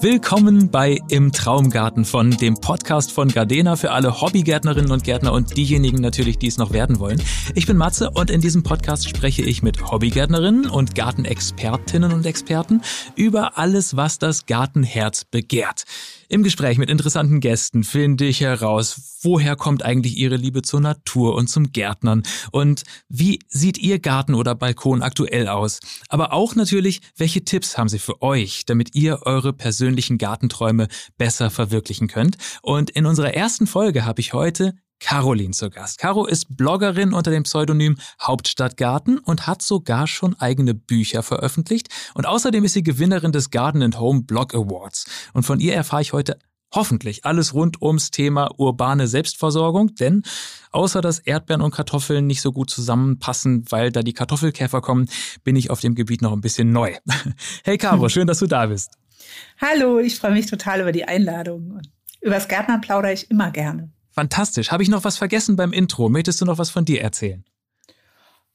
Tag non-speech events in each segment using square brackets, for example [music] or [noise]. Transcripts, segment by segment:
Willkommen bei Im Traumgarten von dem Podcast von Gardena für alle Hobbygärtnerinnen und Gärtner und diejenigen natürlich, die es noch werden wollen. Ich bin Matze und in diesem Podcast spreche ich mit Hobbygärtnerinnen und Gartenexpertinnen und Experten über alles, was das Gartenherz begehrt. Im Gespräch mit interessanten Gästen finde ich heraus, woher kommt eigentlich Ihre Liebe zur Natur und zum Gärtnern und wie sieht Ihr Garten oder Balkon aktuell aus. Aber auch natürlich, welche Tipps haben Sie für euch, damit ihr eure persönlichen Gartenträume besser verwirklichen könnt. Und in unserer ersten Folge habe ich heute Caroline zu Gast. Caro ist Bloggerin unter dem Pseudonym Hauptstadtgarten und hat sogar schon eigene Bücher veröffentlicht. Und außerdem ist sie Gewinnerin des Garden and Home Blog Awards. Und von ihr erfahre ich heute hoffentlich alles rund ums Thema urbane Selbstversorgung, denn außer dass Erdbeeren und Kartoffeln nicht so gut zusammenpassen, weil da die Kartoffelkäfer kommen, bin ich auf dem Gebiet noch ein bisschen neu. [laughs] Hey Caro, [laughs] schön, dass du da bist. Hallo, ich freue mich total über die Einladung. Übers Gärtnern plaudere ich immer gerne. Fantastisch. Habe ich noch was vergessen beim Intro? Möchtest du noch was von dir erzählen?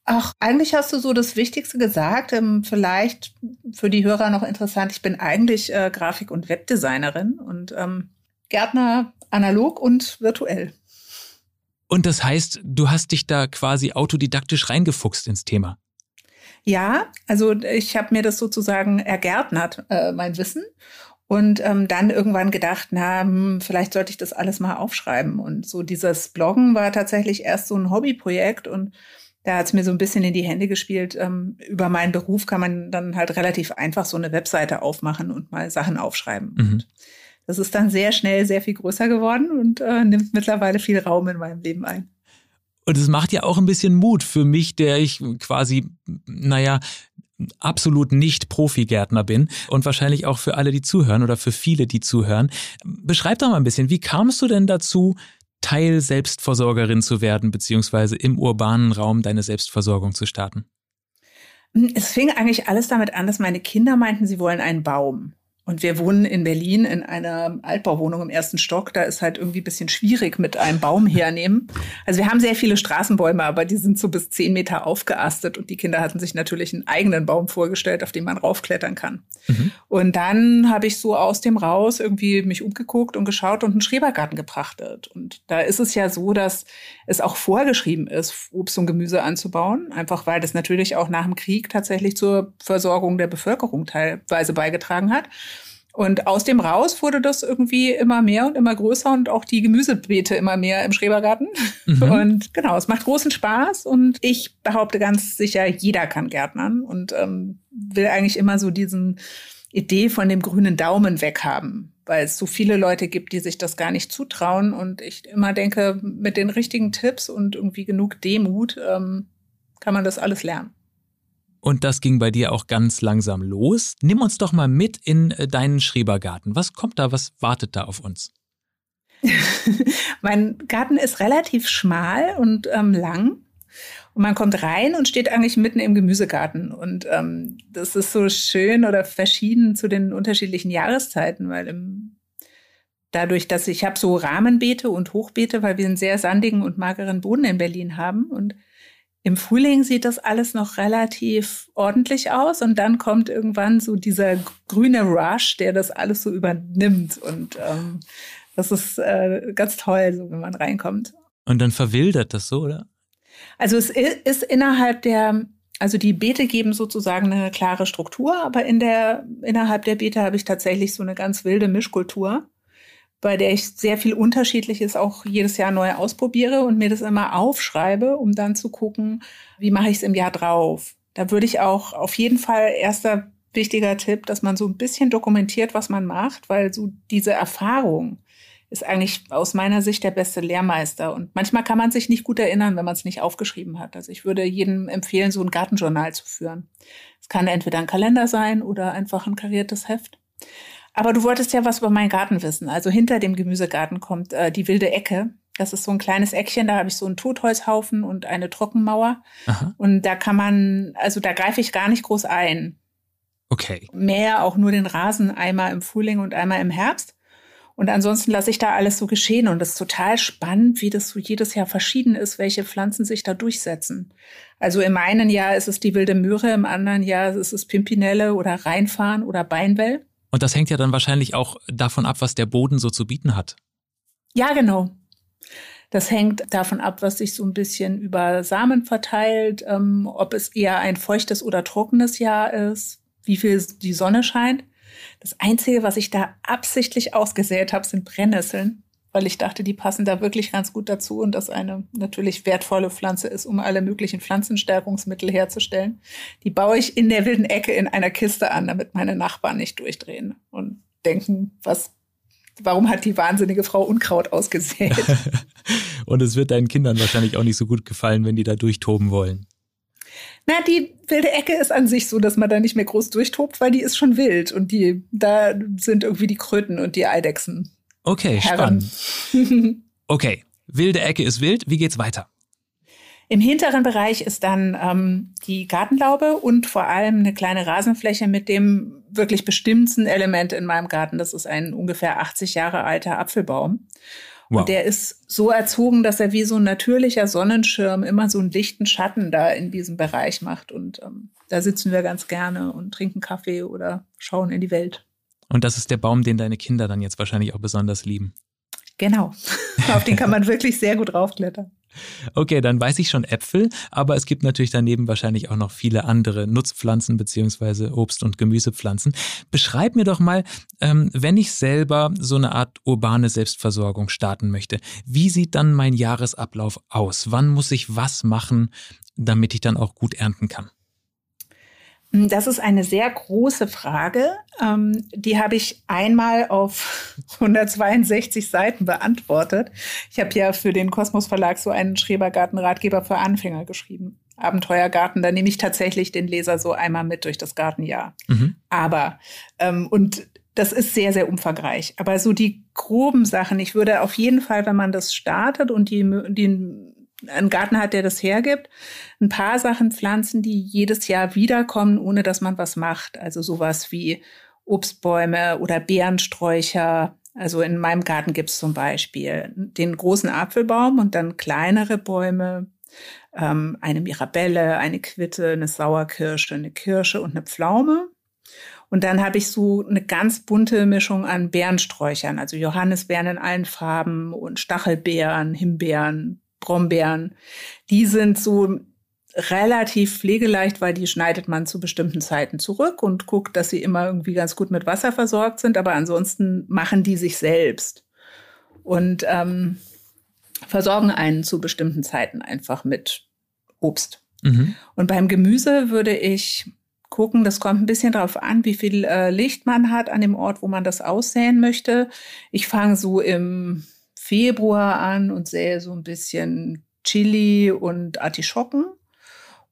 Ach, eigentlich hast du so das Wichtigste gesagt. Ähm, vielleicht für die Hörer noch interessant. Ich bin eigentlich äh, Grafik- und Webdesignerin und ähm, Gärtner analog und virtuell. Und das heißt, du hast dich da quasi autodidaktisch reingefuchst ins Thema. Ja, also ich habe mir das sozusagen ergärtnert, äh, mein Wissen. Und ähm, dann irgendwann gedacht, na, hm, vielleicht sollte ich das alles mal aufschreiben. Und so dieses Bloggen war tatsächlich erst so ein Hobbyprojekt und da hat es mir so ein bisschen in die Hände gespielt. Ähm, über meinen Beruf kann man dann halt relativ einfach so eine Webseite aufmachen und mal Sachen aufschreiben. Mhm. Und das ist dann sehr schnell sehr viel größer geworden und äh, nimmt mittlerweile viel Raum in meinem Leben ein. Und es macht ja auch ein bisschen Mut für mich, der ich quasi, naja, absolut nicht Profi-Gärtner bin und wahrscheinlich auch für alle, die zuhören oder für viele, die zuhören. Beschreib doch mal ein bisschen, wie kamst du denn dazu, Teil Selbstversorgerin zu werden, beziehungsweise im urbanen Raum deine Selbstversorgung zu starten? Es fing eigentlich alles damit an, dass meine Kinder meinten, sie wollen einen Baum. Und wir wohnen in Berlin in einer Altbauwohnung im ersten Stock. Da ist halt irgendwie ein bisschen schwierig mit einem Baum hernehmen. Also wir haben sehr viele Straßenbäume, aber die sind so bis zehn Meter aufgeastet. Und die Kinder hatten sich natürlich einen eigenen Baum vorgestellt, auf den man raufklettern kann. Mhm. Und dann habe ich so aus dem raus irgendwie mich umgeguckt und geschaut und einen Schrebergarten geprachtet. Und da ist es ja so, dass es auch vorgeschrieben ist, Obst und Gemüse anzubauen. Einfach weil das natürlich auch nach dem Krieg tatsächlich zur Versorgung der Bevölkerung teilweise beigetragen hat. Und aus dem raus wurde das irgendwie immer mehr und immer größer und auch die Gemüsebeete immer mehr im Schrebergarten. Mhm. [laughs] Und genau, es macht großen Spaß und ich behaupte ganz sicher, jeder kann Gärtnern und ähm, will eigentlich immer so diesen Idee von dem grünen Daumen weghaben, weil es so viele Leute gibt, die sich das gar nicht zutrauen. Und ich immer denke, mit den richtigen Tipps und irgendwie genug Demut ähm, kann man das alles lernen. Und das ging bei dir auch ganz langsam los. Nimm uns doch mal mit in äh, deinen Schrebergarten. Was kommt da, was wartet da auf uns? [laughs] mein Garten ist relativ schmal und ähm, lang. Und man kommt rein und steht eigentlich mitten im Gemüsegarten. Und ähm, das ist so schön oder verschieden zu den unterschiedlichen Jahreszeiten, weil im, dadurch, dass ich habe so Rahmenbeete und Hochbeete, weil wir einen sehr sandigen und mageren Boden in Berlin haben. Und im Frühling sieht das alles noch relativ ordentlich aus und dann kommt irgendwann so dieser grüne Rush, der das alles so übernimmt und ähm, das ist äh, ganz toll, so wenn man reinkommt. Und dann verwildert das so, oder? Also es ist innerhalb der, also die Beete geben sozusagen eine klare Struktur, aber in der innerhalb der Beete habe ich tatsächlich so eine ganz wilde Mischkultur bei der ich sehr viel Unterschiedliches auch jedes Jahr neu ausprobiere und mir das immer aufschreibe, um dann zu gucken, wie mache ich es im Jahr drauf. Da würde ich auch auf jeden Fall erster wichtiger Tipp, dass man so ein bisschen dokumentiert, was man macht, weil so diese Erfahrung ist eigentlich aus meiner Sicht der beste Lehrmeister. Und manchmal kann man sich nicht gut erinnern, wenn man es nicht aufgeschrieben hat. Also ich würde jedem empfehlen, so ein Gartenjournal zu führen. Es kann entweder ein Kalender sein oder einfach ein kariertes Heft. Aber du wolltest ja was über meinen Garten wissen. Also hinter dem Gemüsegarten kommt äh, die wilde Ecke. Das ist so ein kleines Eckchen, da habe ich so einen Totholzhaufen und eine Trockenmauer. Aha. Und da kann man, also da greife ich gar nicht groß ein. Okay. Mehr auch nur den Rasen einmal im Frühling und einmal im Herbst. Und ansonsten lasse ich da alles so geschehen. Und das ist total spannend, wie das so jedes Jahr verschieden ist, welche Pflanzen sich da durchsetzen. Also im einen Jahr ist es die wilde Möhre, im anderen Jahr ist es Pimpinelle oder Rheinfahren oder Beinwell. Und das hängt ja dann wahrscheinlich auch davon ab, was der Boden so zu bieten hat. Ja, genau. Das hängt davon ab, was sich so ein bisschen über Samen verteilt, ähm, ob es eher ein feuchtes oder trockenes Jahr ist, wie viel die Sonne scheint. Das Einzige, was ich da absichtlich ausgesät habe, sind Brennnesseln, weil ich dachte, die passen da wirklich ganz gut dazu und das eine natürlich wertvolle Pflanze ist, um alle möglichen Pflanzenstärkungsmittel herzustellen. Die baue ich in der wilden Ecke in einer Kiste an, damit meine Nachbarn nicht durchdrehen und denken, was warum hat die wahnsinnige Frau Unkraut ausgesät? [laughs] und es wird deinen Kindern wahrscheinlich auch nicht so gut gefallen, wenn die da durchtoben wollen. Na, die wilde Ecke ist an sich so, dass man da nicht mehr groß durchtobt, weil die ist schon wild und die, da sind irgendwie die Kröten und die Eidechsen. Okay, Herren. spannend. [laughs] okay, wilde Ecke ist wild. Wie geht's weiter? Im hinteren Bereich ist dann ähm, die Gartenlaube und vor allem eine kleine Rasenfläche mit dem wirklich bestimmten Element in meinem Garten. Das ist ein ungefähr 80 Jahre alter Apfelbaum. Wow. Und der ist so erzogen, dass er wie so ein natürlicher Sonnenschirm immer so einen dichten Schatten da in diesem Bereich macht. Und ähm, da sitzen wir ganz gerne und trinken Kaffee oder schauen in die Welt. Und das ist der Baum, den deine Kinder dann jetzt wahrscheinlich auch besonders lieben. Genau. [laughs] Auf den kann man wirklich sehr gut raufklettern. Okay, dann weiß ich schon Äpfel, aber es gibt natürlich daneben wahrscheinlich auch noch viele andere Nutzpflanzen beziehungsweise Obst- und Gemüsepflanzen. Beschreib mir doch mal, ähm, wenn ich selber so eine Art urbane Selbstversorgung starten möchte, wie sieht dann mein Jahresablauf aus? Wann muss ich was machen, damit ich dann auch gut ernten kann? Das ist eine sehr große Frage. Ähm, die habe ich einmal auf [laughs] 162 Seiten beantwortet. Ich habe ja für den Kosmos Verlag so einen Schrebergarten-Ratgeber für Anfänger geschrieben. Abenteuergarten, da nehme ich tatsächlich den Leser so einmal mit durch das Gartenjahr. Mhm. Aber, ähm, und das ist sehr, sehr umfangreich. Aber so die groben Sachen, ich würde auf jeden Fall, wenn man das startet und die, die einen Garten hat, der das hergibt, ein paar Sachen pflanzen, die jedes Jahr wiederkommen, ohne dass man was macht. Also sowas wie Obstbäume oder Beerensträucher. Also in meinem Garten gibt es zum Beispiel den großen Apfelbaum und dann kleinere Bäume, ähm, eine Mirabelle, eine Quitte, eine Sauerkirsche, eine Kirsche und eine Pflaume. Und dann habe ich so eine ganz bunte Mischung an Beerensträuchern, also Johannisbeeren in allen Farben und Stachelbeeren, Himbeeren, Brombeeren. Die sind so relativ pflegeleicht, weil die schneidet man zu bestimmten Zeiten zurück und guckt, dass sie immer irgendwie ganz gut mit Wasser versorgt sind. Aber ansonsten machen die sich selbst und ähm, versorgen einen zu bestimmten Zeiten einfach mit Obst. Mhm. Und beim Gemüse würde ich gucken, das kommt ein bisschen darauf an, wie viel äh, Licht man hat an dem Ort, wo man das aussäen möchte. Ich fange so im Februar an und sähe so ein bisschen Chili und Artischocken.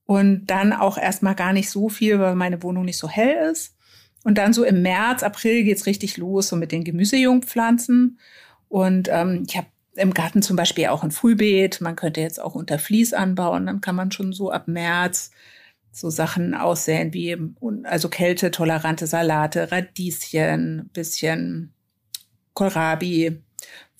Und dann auch erstmal gar nicht so viel, weil meine Wohnung nicht so hell ist. Und dann so im März, April geht's richtig los, so mit den Gemüsejungpflanzen. Und ähm, ich habe im Garten zum Beispiel auch ein Frühbeet. Man könnte jetzt auch unter Vlies anbauen. Dann kann man schon so ab März so Sachen aussäen wie also kältetolerante Salate, Radieschen, bisschen Kohlrabi,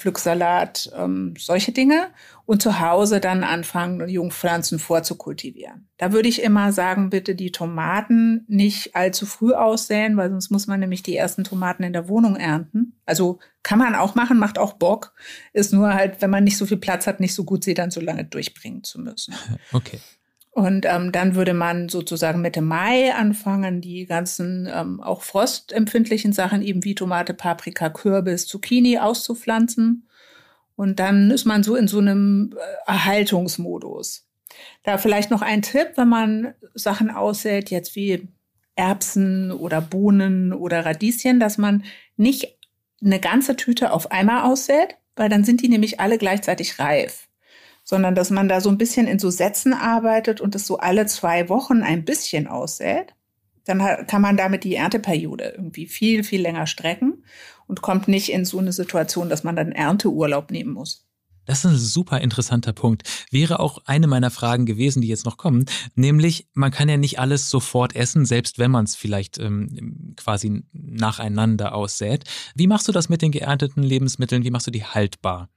Pflücksalat, ähm, solche Dinge und zu Hause dann anfangen, Jungpflanzen vorzukultivieren. Da würde ich immer sagen, bitte die Tomaten nicht allzu früh aussäen, weil sonst muss man nämlich die ersten Tomaten in der Wohnung ernten. Also kann man auch machen, macht auch Bock, ist nur halt, wenn man nicht so viel Platz hat, nicht so gut, sie dann so lange durchbringen zu müssen. [laughs] Okay. Und ähm, dann würde man sozusagen Mitte Mai anfangen, die ganzen ähm, auch frostempfindlichen Sachen eben wie Tomate, Paprika, Kürbis, Zucchini auszupflanzen. Und dann ist man so in so einem äh, Erhaltungsmodus. Da vielleicht noch ein Tipp, wenn man Sachen aussät, jetzt wie Erbsen oder Bohnen oder Radieschen, dass man nicht eine ganze Tüte auf einmal aussät, weil dann sind die nämlich alle gleichzeitig reif sondern dass man da so ein bisschen in so Sätzen arbeitet und es so alle zwei Wochen ein bisschen aussät. Dann kann man damit die Ernteperiode irgendwie viel, viel länger strecken und kommt nicht in so eine Situation, dass man dann Ernteurlaub nehmen muss. Das ist ein super interessanter Punkt. Wäre auch eine meiner Fragen gewesen, die jetzt noch kommen, nämlich man kann ja nicht alles sofort essen, selbst wenn man es vielleicht ähm, quasi nacheinander aussät. Wie machst du das mit den geernteten Lebensmitteln? Wie machst du die haltbar?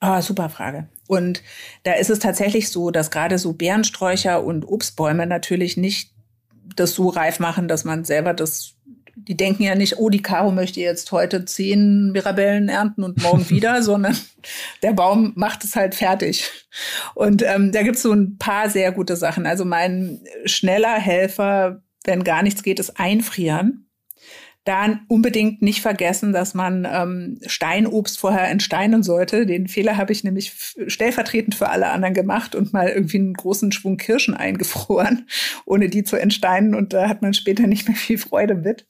Ah, super Frage. Und da ist es tatsächlich so, dass gerade so Beerensträucher und Obstbäume natürlich nicht das so reif machen, dass man selber das die denken ja nicht, oh, die Caro möchte jetzt heute zehn Mirabellen ernten und morgen [laughs] wieder, sondern der Baum macht es halt fertig. Und ähm, da gibt's so ein paar sehr gute Sachen. Also mein schneller Helfer, wenn gar nichts geht, ist einfrieren. Dann unbedingt nicht vergessen, dass man ähm, Steinobst vorher entsteinen sollte. Den Fehler habe ich nämlich stellvertretend für alle anderen gemacht und mal irgendwie einen großen Schwung Kirschen eingefroren, [laughs] ohne die zu entsteinen. Und da hat man später nicht mehr viel Freude mit.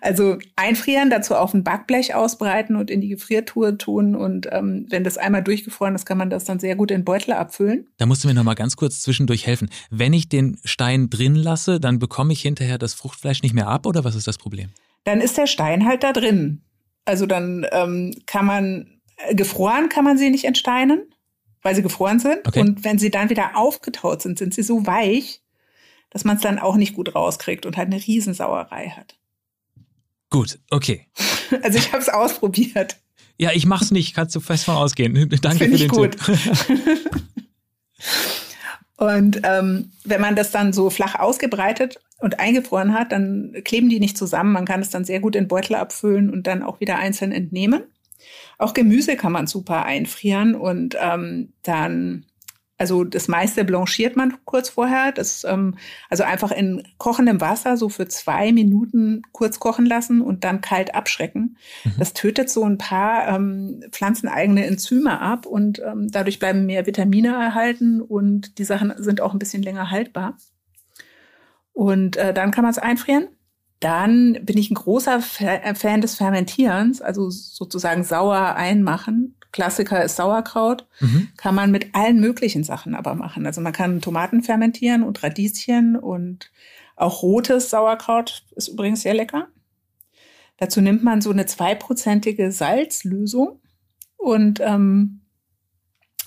Also einfrieren, dazu auf ein Backblech ausbreiten und in die Gefriertruhe tun. Und ähm, wenn das einmal durchgefroren ist, kann man das dann sehr gut in Beutel abfüllen. Da musst du mir noch mal ganz kurz zwischendurch helfen. Wenn ich den Stein drin lasse, dann bekomme ich hinterher das Fruchtfleisch nicht mehr ab oder was ist das Problem? Dann ist der Stein halt da drin. Also dann ähm, kann man, äh, gefroren kann man sie nicht entsteinen, weil sie gefroren sind. Okay. Und wenn sie dann wieder aufgetaut sind, sind sie so weich, dass man es dann auch nicht gut rauskriegt und halt eine Riesensauerei hat. Gut, okay. [laughs] Also ich habe es ausprobiert. Ja, ich mach's nicht, kannst du fest von ausgehen. [laughs] Danke für den gut. Tipp. [laughs] und ähm, wenn man das dann so flach ausgebreitet und eingefroren hat, dann kleben die nicht zusammen. Man kann es dann sehr gut in Beutel abfüllen und dann auch wieder einzeln entnehmen. Auch Gemüse kann man super einfrieren und ähm, dann also das meiste blanchiert man kurz vorher. Das, ähm, also einfach in kochendem Wasser so für zwei Minuten kurz kochen lassen und dann kalt abschrecken. Mhm. Das tötet so ein paar ähm, pflanzeneigene Enzyme ab und ähm, dadurch bleiben mehr Vitamine erhalten und die Sachen sind auch ein bisschen länger haltbar. Und äh, dann kann man es einfrieren. Dann bin ich ein großer Fan des Fermentierens, also sozusagen sauer einmachen. Klassiker ist Sauerkraut. Mhm. Kann man mit allen möglichen Sachen aber machen. Also man kann Tomaten fermentieren und Radieschen und auch rotes Sauerkraut ist übrigens sehr lecker. Dazu nimmt man so eine zweiprozentige Salzlösung und ähm,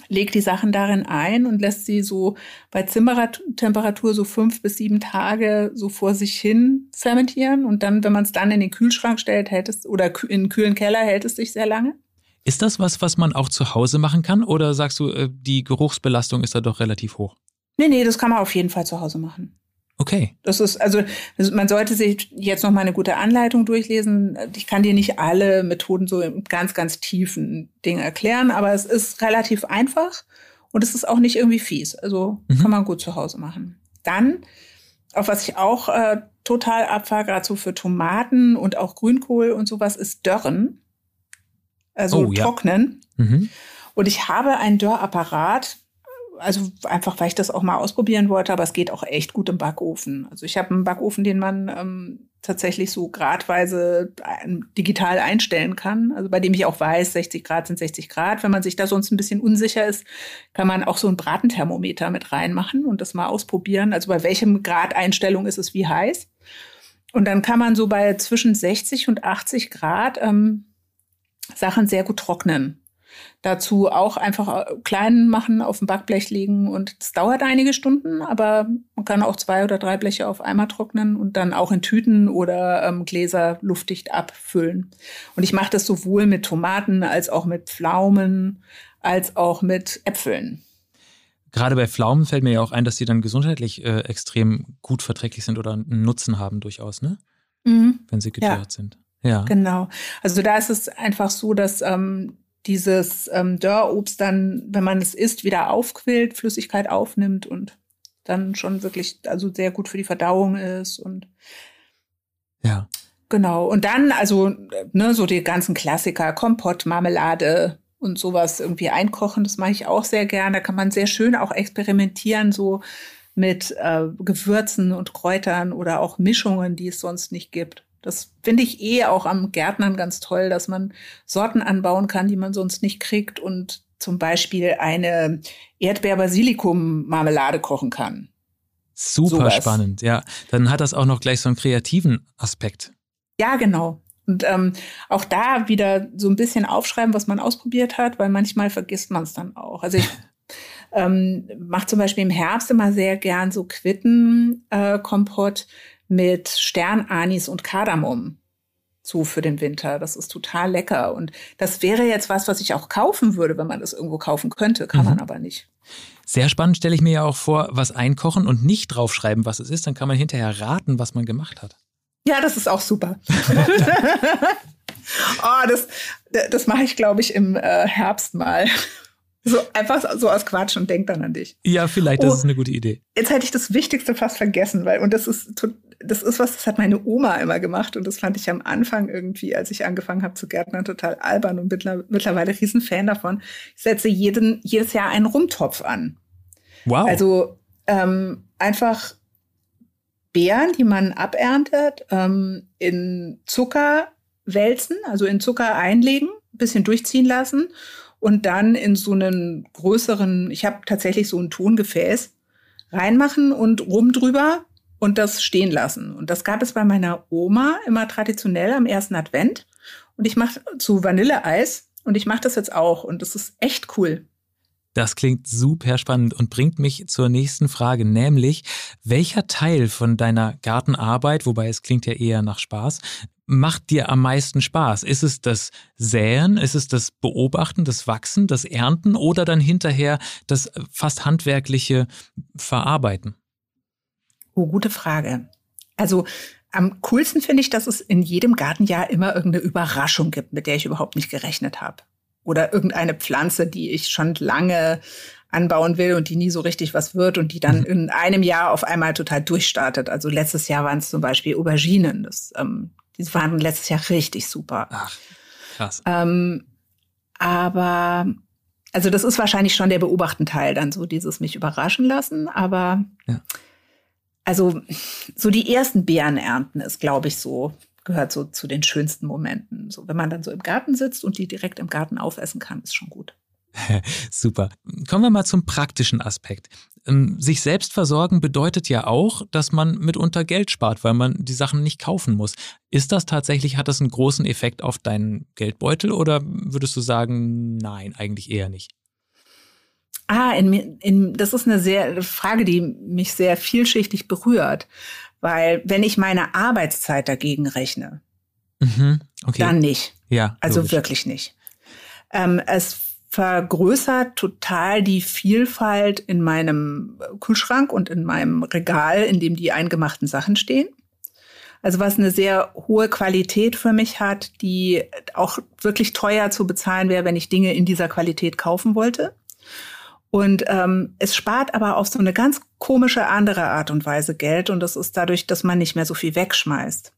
legt die Sachen darin ein und lässt sie so bei Zimmertemperatur so fünf bis sieben Tage so vor sich hin fermentieren. Und dann, wenn man es dann in den Kühlschrank stellt, hält es oder in den kühlen Keller hält es sich sehr lange. Ist das was, was man auch zu Hause machen kann? Oder sagst du, äh, die Geruchsbelastung ist da doch relativ hoch? Nee, nee, das kann man auf jeden Fall zu Hause machen. Okay. Das ist, also, man sollte sich jetzt noch mal eine gute Anleitung durchlesen. Ich kann dir nicht alle Methoden so im ganz, ganz tiefen Ding erklären, aber es ist relativ einfach und es ist auch nicht irgendwie fies. Also mhm. kann man gut zu Hause machen. Dann, auf was ich auch äh, total abfahre, gerade so für Tomaten und auch Grünkohl und sowas, ist Dörren also oh, trocknen. Ja. Mhm. Und ich habe einen Dörrapparat, also einfach, weil ich das auch mal ausprobieren wollte, aber es geht auch echt gut im Backofen. Also ich habe einen Backofen, den man ähm, tatsächlich so gradweise digital einstellen kann, also bei dem ich auch weiß, 60 Grad sind 60 Grad. Wenn man sich da sonst ein bisschen unsicher ist, kann man auch so ein Bratenthermometer mit reinmachen und das mal ausprobieren. Also bei welchem Grad Einstellung ist es wie heiß. Und dann kann man so bei zwischen 60 und 80 Grad ähm, Sachen sehr gut trocknen. Dazu auch einfach äh, klein machen, auf dem Backblech legen und es dauert einige Stunden, aber man kann auch zwei oder drei Bleche auf einmal trocknen und dann auch in Tüten oder ähm, Gläser luftdicht abfüllen. Und ich mache das sowohl mit Tomaten als auch mit Pflaumen als auch mit Äpfeln. Gerade bei Pflaumen fällt mir ja auch ein, dass die dann gesundheitlich äh, extrem gut verträglich sind oder einen Nutzen haben durchaus, ne? Mhm. Wenn sie gedörrt ja. sind. Ja. Genau. Also da ist es einfach so, dass ähm, dieses ähm, Dörrobst dann, wenn man es isst, wieder aufquillt, Flüssigkeit aufnimmt und dann schon wirklich also sehr gut für die Verdauung ist und ja. Genau. Und dann, also, ne, so die ganzen Klassiker, Kompott, Marmelade und sowas irgendwie einkochen, das mache ich auch sehr gerne. Da kann man sehr schön auch experimentieren, so mit äh, Gewürzen und Kräutern oder auch Mischungen, die es sonst nicht gibt. Das finde ich eh auch am Gärtnern ganz toll, dass man Sorten anbauen kann, die man sonst nicht kriegt und zum Beispiel eine Erdbeer-Basilikum-Marmelade kochen kann. Super Sowas. spannend, ja. Dann hat das auch noch gleich so einen kreativen Aspekt. Ja, genau. Und ähm, auch da wieder so ein bisschen aufschreiben, was man ausprobiert hat, weil manchmal vergisst man es dann auch. Also ich [laughs] ähm, mache zum Beispiel im Herbst immer sehr gern so Quittenkompott. Äh, mit Sternanis und Kardamom zu für den Winter. Das ist total lecker. Und das wäre jetzt was, was ich auch kaufen würde, wenn man das irgendwo kaufen könnte. Kann mhm. man aber nicht. Sehr spannend stelle ich mir ja auch vor, was einkochen und nicht draufschreiben, was es ist. Dann kann man hinterher raten, was man gemacht hat. Ja, das ist auch super. [laughs] oh, das, das mache ich, glaube ich, im äh, Herbst mal. So einfach so aus Quatsch und denk dann an dich. Ja, vielleicht, das oh, ist eine gute Idee. Jetzt hätte ich das Wichtigste fast vergessen, weil, und das ist, das ist was, das hat meine Oma immer gemacht und das fand ich am Anfang irgendwie, als ich angefangen habe zu gärtnern, total albern und mittlerweile riesen Fan davon. Ich setze jeden, jedes Jahr einen Rumtopf an. Wow. Also ähm, einfach Beeren, die man aberntet, ähm, in Zucker wälzen, also in Zucker einlegen, bisschen durchziehen lassen und dann in so einen größeren, ich habe tatsächlich so ein Tongefäß reinmachen und rum drüber und das stehen lassen. Und das gab es bei meiner Oma immer traditionell am ersten Advent. Und ich mache zu Vanilleeis und ich mache das jetzt auch und das ist echt cool. Das klingt super spannend und bringt mich zur nächsten Frage, nämlich welcher Teil von deiner Gartenarbeit, wobei es klingt ja eher nach Spaß, macht dir am meisten Spaß? Ist es das Säen, ist es das Beobachten, das Wachsen, das Ernten oder dann hinterher das fast handwerkliche Verarbeiten? Oh, gute Frage. Also am coolsten finde ich, dass es in jedem Gartenjahr immer irgendeine Überraschung gibt, mit der ich überhaupt nicht gerechnet habe oder irgendeine Pflanze, die ich schon lange anbauen will und die nie so richtig was wird und die dann mhm. in einem Jahr auf einmal total durchstartet. Also letztes Jahr waren es zum Beispiel Auberginen. Das, ähm, die waren letztes Jahr richtig super. Ach, krass. Ähm, aber also das ist wahrscheinlich schon der beobachten Teil, dann so dieses mich überraschen lassen. Aber ja. Also so die ersten Beeren ernten ist, glaube ich, so gehört so zu den schönsten Momenten. So, wenn man dann so im Garten sitzt und die direkt im Garten aufessen kann, ist schon gut. [laughs] Super. Kommen wir mal zum praktischen Aspekt. Ähm, sich selbst versorgen bedeutet ja auch, dass man mitunter Geld spart, weil man die Sachen nicht kaufen muss. Ist das tatsächlich, hat das einen großen Effekt auf deinen Geldbeutel oder würdest du sagen, nein, eigentlich eher nicht? Ah, in, in, das ist eine sehr Frage, die mich sehr vielschichtig berührt. Weil wenn ich meine Arbeitszeit dagegen rechne, mhm, okay. dann nicht. Ja. Also logisch. wirklich nicht. Ähm, es vergrößert total die Vielfalt in meinem Kühlschrank und in meinem Regal, in dem die eingemachten Sachen stehen. Also was eine sehr hohe Qualität für mich hat, die auch wirklich teuer zu bezahlen wäre, wenn ich Dinge in dieser Qualität kaufen wollte. Und ähm, es spart aber auf so eine ganz komische andere Art und Weise Geld und das ist dadurch, dass man nicht mehr so viel wegschmeißt.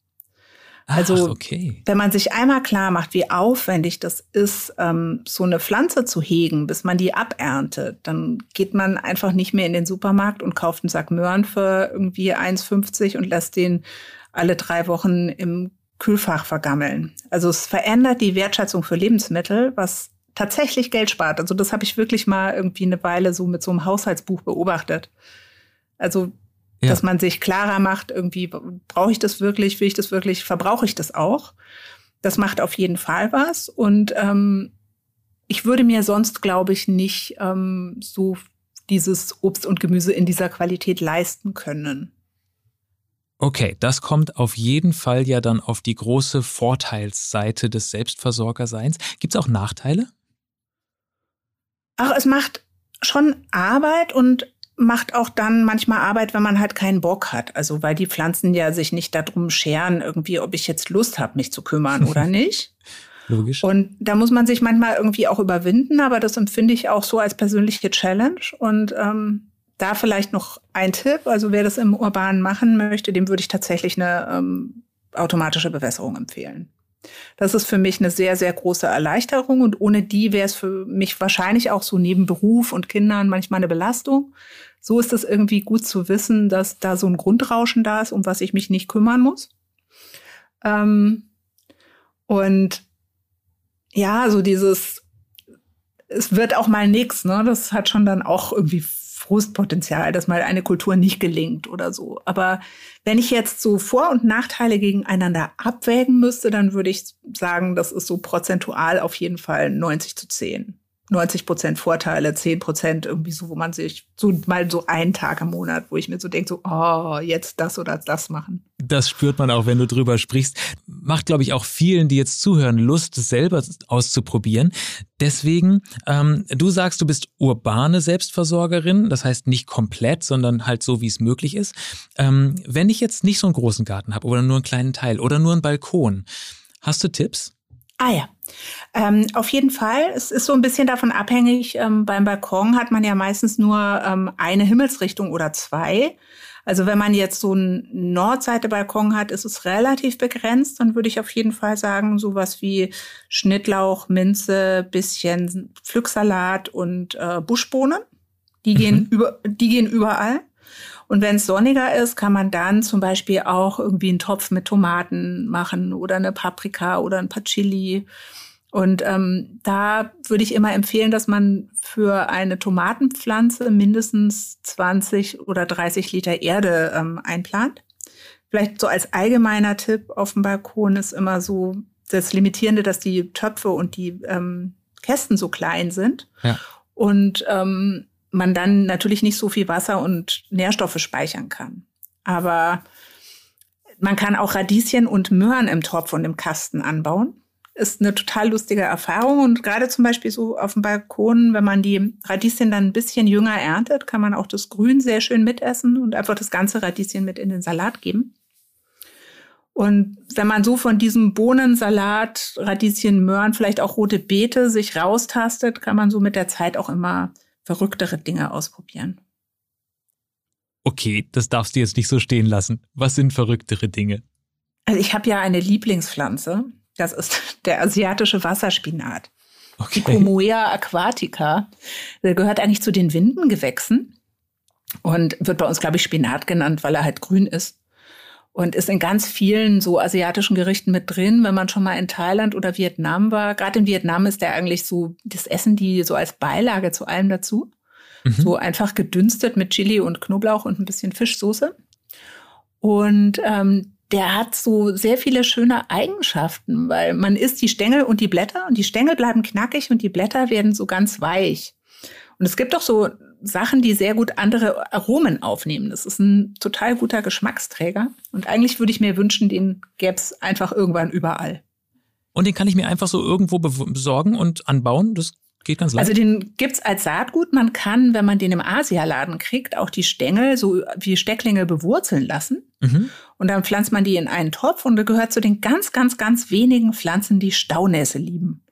Also Ach, okay. wenn man sich einmal klar macht, wie aufwendig das ist, ähm, so eine Pflanze zu hegen, bis man die aberntet, dann geht man einfach nicht mehr in den Supermarkt und kauft einen Sack Möhren für irgendwie 1,50 und lässt den alle drei Wochen im Kühlfach vergammeln. Also es verändert die Wertschätzung für Lebensmittel, was tatsächlich Geld spart. Also das habe ich wirklich mal irgendwie eine Weile so mit so einem Haushaltsbuch beobachtet. Also, ja. dass man sich klarer macht, irgendwie brauche ich das wirklich, will ich das wirklich, verbrauche ich das auch. Das macht auf jeden Fall was. Und ähm, ich würde mir sonst, glaube ich, nicht ähm, so dieses Obst und Gemüse in dieser Qualität leisten können. Okay, das kommt auf jeden Fall ja dann auf die große Vorteilsseite des Selbstversorgerseins. Gibt es auch Nachteile? Ach, es macht schon Arbeit und macht auch dann manchmal Arbeit, wenn man halt keinen Bock hat. Also weil die Pflanzen ja sich nicht darum scheren, irgendwie, ob ich jetzt Lust habe, mich zu kümmern oder [laughs] nicht. Logisch. Und da muss man sich manchmal irgendwie auch überwinden, aber das empfinde ich auch so als persönliche Challenge. Und ähm, da vielleicht noch ein Tipp, also wer das im Urbanen machen möchte, dem würde ich tatsächlich eine ähm, automatische Bewässerung empfehlen. Das ist für mich eine sehr, sehr große Erleichterung und ohne die wäre es für mich wahrscheinlich auch so neben Beruf und Kindern manchmal eine Belastung. So ist es irgendwie gut zu wissen, dass da so ein Grundrauschen da ist, um was ich mich nicht kümmern muss. Ähm, und ja, so dieses, es wird auch mal nichts, ne? Das hat schon dann auch irgendwie Frustpotenzial, dass mal eine Kultur nicht gelingt oder so. Aber wenn ich jetzt so Vor- und Nachteile gegeneinander abwägen müsste, dann würde ich sagen, das ist so prozentual auf jeden Fall 90 zu 10. 90 Prozent Vorteile, 10 Prozent irgendwie so, wo man sich so mal so einen Tag im Monat, wo ich mir so denke, so, oh, jetzt das oder das machen. Das spürt man auch, wenn du drüber sprichst. Macht, glaube ich, auch vielen, die jetzt zuhören, Lust, selber auszuprobieren. Deswegen, ähm, du sagst, du bist urbane Selbstversorgerin, das heißt nicht komplett, sondern halt so, wie es möglich ist. Ähm, wenn ich jetzt nicht so einen großen Garten habe oder nur einen kleinen Teil oder nur einen Balkon, hast du Tipps? Ah ja. Ähm, auf jeden Fall. Es ist so ein bisschen davon abhängig. Ähm, beim Balkon hat man ja meistens nur ähm, eine Himmelsrichtung oder zwei. Also wenn man jetzt so einen Nordseite-Balkon hat, ist es relativ begrenzt. Dann würde ich auf jeden Fall sagen, sowas wie Schnittlauch, Minze, bisschen Pflücksalat und äh, Buschbohnen. Die mhm. gehen über, die gehen überall. Und wenn es sonniger ist, kann man dann zum Beispiel auch irgendwie einen Topf mit Tomaten machen oder eine Paprika oder ein paar Chili. Und ähm, da würde ich immer empfehlen, dass man für eine Tomatenpflanze mindestens 20 oder 30 Liter Erde ähm, einplant. Vielleicht so als allgemeiner Tipp auf dem Balkon ist immer so das Limitierende, dass die Töpfe und die ähm, Kästen so klein sind. Ja. Und ähm, man dann natürlich nicht so viel Wasser und Nährstoffe speichern kann. Aber man kann auch Radieschen und Möhren im Topf und im Kasten anbauen. Ist eine total lustige Erfahrung. Und gerade zum Beispiel so auf dem Balkon, wenn man die Radieschen dann ein bisschen jünger erntet, kann man auch das Grün sehr schön mitessen und einfach das ganze Radieschen mit in den Salat geben. Und wenn man so von diesem Bohnensalat, Radieschen, Möhren, vielleicht auch rote Beete sich raustastet, kann man so mit der Zeit auch immer verrücktere Dinge ausprobieren. Okay, das darfst du jetzt nicht so stehen lassen. Was sind verrücktere Dinge? Also ich habe ja eine Lieblingspflanze. Das ist [laughs] der asiatische Wasserspinat. Okay. Die Comoea aquatica. Der gehört eigentlich zu den Windengewächsen und wird bei uns, glaube ich, Spinat genannt, weil er halt grün ist und ist in ganz vielen so asiatischen Gerichten mit drin, wenn man schon mal in Thailand oder Vietnam war. Gerade in Vietnam ist der eigentlich so das Essen, die so als Beilage zu allem dazu. Mhm. So einfach gedünstet mit Chili und Knoblauch und ein bisschen Fischsoße. Und ähm, der hat so sehr viele schöne Eigenschaften, weil man isst die Stängel und die Blätter und die Stängel bleiben knackig und die Blätter werden so ganz weich. Und es gibt auch so Sachen, die sehr gut andere Aromen aufnehmen. Das ist ein total guter Geschmacksträger. Und eigentlich würde ich mir wünschen, den gäbe es einfach irgendwann überall. Und den kann ich mir einfach so irgendwo besorgen und anbauen? Das geht ganz leicht. Also den gibt's als Saatgut. Man kann, wenn man den im Asialaden kriegt, auch die Stängel so wie Stecklinge bewurzeln lassen. Mhm. Und dann pflanzt man die in einen Topf und gehört zu den ganz, ganz, ganz wenigen Pflanzen, die Staunässe lieben.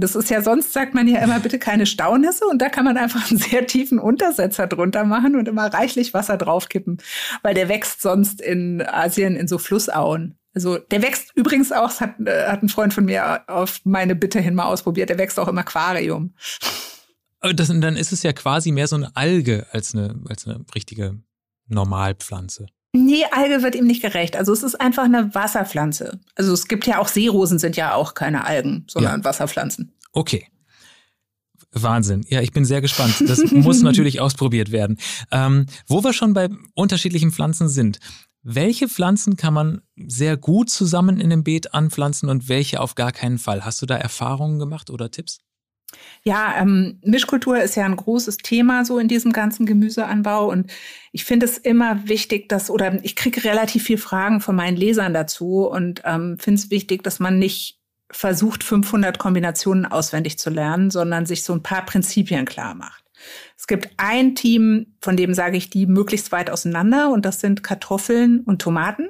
Das ist ja sonst, sagt man ja immer, bitte keine Staunässe. Und da kann man einfach einen sehr tiefen Untersetzer drunter machen und immer reichlich Wasser draufkippen. Weil der wächst sonst in Asien in so Flussauen. Also der wächst übrigens auch, hat, äh, hat ein Freund von mir auf meine Bitte hin mal ausprobiert, der wächst auch im Aquarium. Das, dann ist es ja quasi mehr so eine Alge als eine, als eine richtige Normalpflanze. Nee, Alge wird ihm nicht gerecht. Also es ist einfach eine Wasserpflanze. Also es gibt ja auch Seerosen, sind ja auch keine Algen, sondern ja. Wasserpflanzen. Okay. Wahnsinn. Ja, ich bin sehr gespannt. Das [laughs] muss natürlich ausprobiert werden. Ähm, wo wir schon bei unterschiedlichen Pflanzen sind, welche Pflanzen kann man sehr gut zusammen in einem Beet anpflanzen und welche auf gar keinen Fall? Hast du da Erfahrungen gemacht oder Tipps? Ja, ähm, Mischkultur ist ja ein großes Thema so in diesem ganzen Gemüseanbau und ich finde es immer wichtig, dass oder ich kriege relativ viel Fragen von meinen Lesern dazu und ähm, finde es wichtig, dass man nicht versucht 500 Kombinationen auswendig zu lernen, sondern sich so ein paar Prinzipien klar macht. Es gibt ein Team, von dem sage ich die möglichst weit auseinander und das sind Kartoffeln und Tomaten.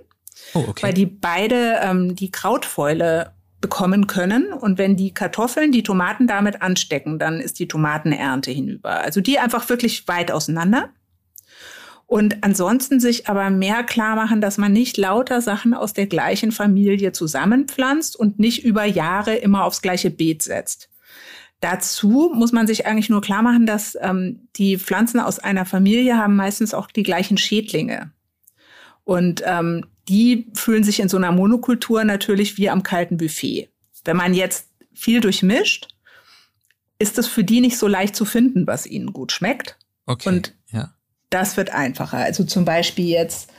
Oh, okay. Weil die beide ähm, die Krautfäule bekommen können. Und wenn die Kartoffeln die Tomaten damit anstecken, dann ist die Tomatenernte hinüber. Also die einfach wirklich weit auseinander. Und ansonsten sich aber mehr klar machen, dass man nicht lauter Sachen aus der gleichen Familie zusammenpflanzt und nicht über Jahre immer aufs gleiche Beet setzt. Dazu muss man sich eigentlich nur klar machen, dass ähm, die Pflanzen aus einer Familie haben meistens auch die gleichen Schädlinge. Und ähm, die fühlen sich in so einer Monokultur natürlich wie am kalten Buffet. Wenn man jetzt viel durchmischt, ist es für die nicht so leicht zu finden, was ihnen gut schmeckt. Okay. Und ja. das wird einfacher. Also zum Beispiel jetzt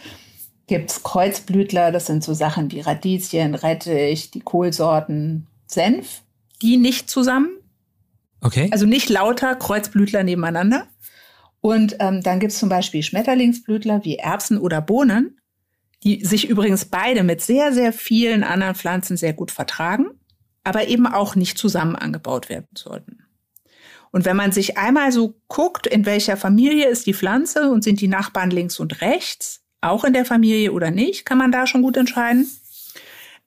gibt's Kreuzblütler, das sind so Sachen wie Radieschen, Rettich, die Kohlsorten, Senf, die nicht zusammen. Okay. Also nicht lauter Kreuzblütler nebeneinander. Und ähm, dann gibt es zum Beispiel Schmetterlingsblütler wie Erbsen oder Bohnen, die sich übrigens beide mit sehr, sehr vielen anderen Pflanzen sehr gut vertragen, aber eben auch nicht zusammen angebaut werden sollten. Und wenn man sich einmal so guckt, in welcher Familie ist die Pflanze und sind die Nachbarn links und rechts, auch in der Familie oder nicht, kann man da schon gut entscheiden.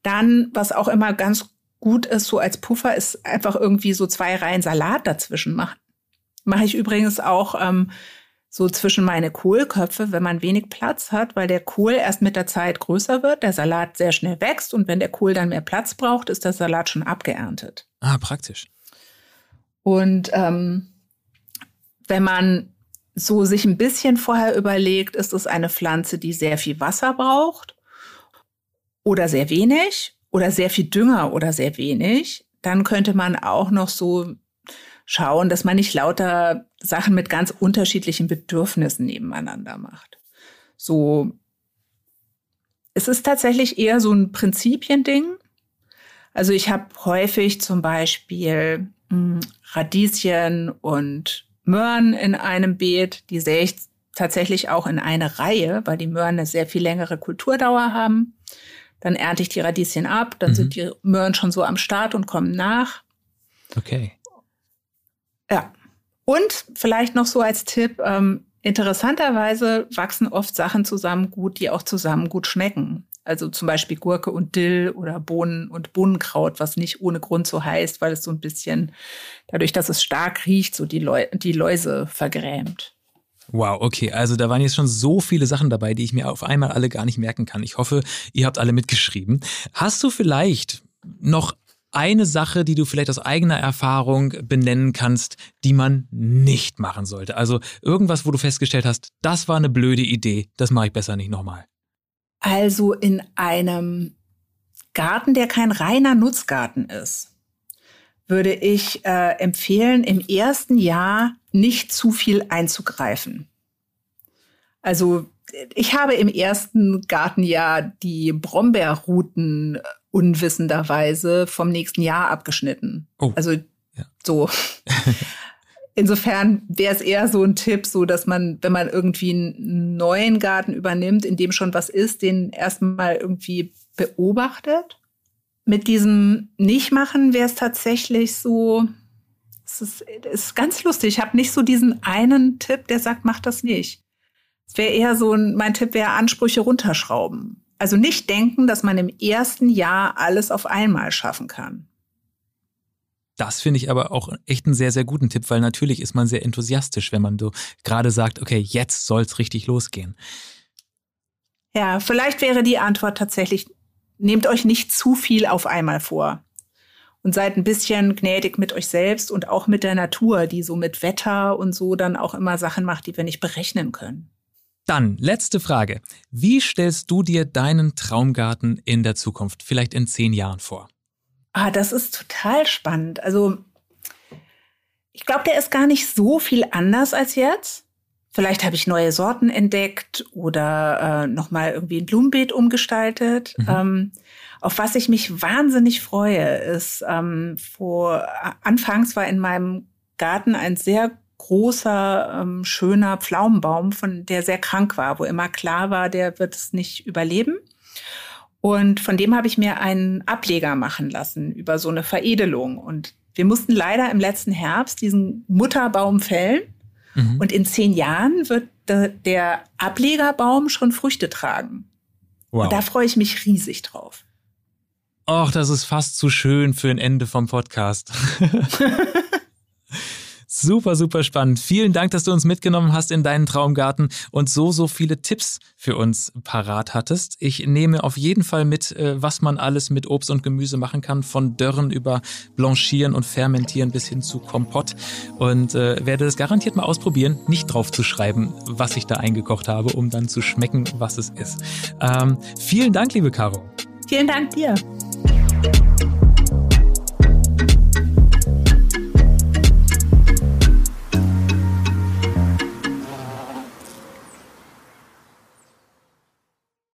Dann, was auch immer ganz gut ist, so als Puffer, ist einfach irgendwie so zwei Reihen Salat dazwischen machen. Mache ich übrigens auch ähm, so zwischen meine Kohlköpfe, wenn man wenig Platz hat, weil der Kohl erst mit der Zeit größer wird, der Salat sehr schnell wächst und wenn der Kohl dann mehr Platz braucht, ist der Salat schon abgeerntet. Ah, praktisch. Und ähm, wenn man so sich ein bisschen vorher überlegt, ist es eine Pflanze, die sehr viel Wasser braucht oder sehr wenig oder sehr viel Dünger oder sehr wenig, dann könnte man auch noch so schauen, dass man nicht lauter Sachen mit ganz unterschiedlichen Bedürfnissen nebeneinander macht. So, es ist tatsächlich eher so ein Prinzipiending. Also ich habe häufig zum Beispiel mh, hm, Radieschen und Möhren in einem Beet. Die sehe ich tatsächlich auch in eine Reihe, weil die Möhren eine sehr viel längere Kulturdauer haben. Dann ernte ich die Radieschen ab, dann mhm. sind die Möhren schon so am Start und kommen nach. Okay. Und vielleicht noch so als Tipp, ähm, interessanterweise wachsen oft Sachen zusammen gut, die auch zusammen gut schmecken. Also zum Beispiel Gurke und Dill oder Bohnen und Bohnenkraut, was nicht ohne Grund so heißt, weil es so ein bisschen, dadurch, dass es stark riecht, so die, Leu die Läuse vergrämt. Wow, okay. Also da waren jetzt schon so viele Sachen dabei, die ich mir auf einmal alle gar nicht merken kann. Ich hoffe, ihr habt alle mitgeschrieben. Hast du vielleicht noch eine Sache, die du vielleicht aus eigener Erfahrung benennen kannst, die man nicht machen sollte? Also irgendwas, wo du festgestellt hast, das war eine blöde Idee, das mache ich besser nicht nochmal. Also in einem Garten, der kein reiner Nutzgarten ist, würde ich äh, empfehlen, im ersten Jahr nicht zu viel einzugreifen. Also ich habe im ersten Gartenjahr die Brombeerrouten unwissenderweise vom nächsten Jahr abgeschnitten. Oh. Also ja. so. [laughs] Insofern wäre es eher so ein Tipp, so dass man, wenn man irgendwie einen neuen Garten übernimmt, in dem schon was ist, den erstmal irgendwie beobachtet. Mit diesem Nicht-Machen wäre es tatsächlich so, es ist, es ist ganz lustig. Ich habe nicht so diesen einen Tipp, der sagt, mach das nicht. Es wäre eher so ein, mein Tipp wäre Ansprüche runterschrauben. Also nicht denken, dass man im ersten Jahr alles auf einmal schaffen kann. Das finde ich aber auch echt einen sehr, sehr guten Tipp, weil natürlich ist man sehr enthusiastisch, wenn man so gerade sagt, okay, jetzt soll es richtig losgehen. Ja, vielleicht wäre die Antwort tatsächlich, nehmt euch nicht zu viel auf einmal vor und seid ein bisschen gnädig mit euch selbst und auch mit der Natur, die so mit Wetter und so dann auch immer Sachen macht, die wir nicht berechnen können. Dann, letzte Frage. Wie stellst du dir deinen Traumgarten in der Zukunft, vielleicht in zehn Jahren vor? Ah, das ist total spannend. Also, ich glaube, der ist gar nicht so viel anders als jetzt. Vielleicht habe ich neue Sorten entdeckt oder äh, nochmal irgendwie ein Blumenbeet umgestaltet. Mhm. Ähm, auf was ich mich wahnsinnig freue, ist, ähm, vor anfangs war in meinem Garten ein sehr großer, ähm, schöner Pflaumenbaum, von der sehr krank war, wo immer klar war, der wird es nicht überleben. Und von dem habe ich mir einen Ableger machen lassen über so eine Veredelung. Und wir mussten leider im letzten Herbst diesen Mutterbaum fällen. Mhm. Und in zehn Jahren wird der Ablegerbaum schon Früchte tragen. Wow. Und da freue ich mich riesig drauf. Och, das ist fast zu schön für ein Ende vom Podcast. [laughs] Super, super spannend. Vielen Dank, dass du uns mitgenommen hast in deinen Traumgarten und so, so viele Tipps für uns parat hattest. Ich nehme auf jeden Fall mit, äh, was man alles mit Obst und Gemüse machen kann, von Dörren über Blanchieren und Fermentieren bis hin zu Kompott und äh, werde das garantiert mal ausprobieren, nicht drauf zu schreiben, was ich da eingekocht habe, um dann zu schmecken, was es ist. Ähm, vielen Dank, liebe Caro. Vielen Dank dir.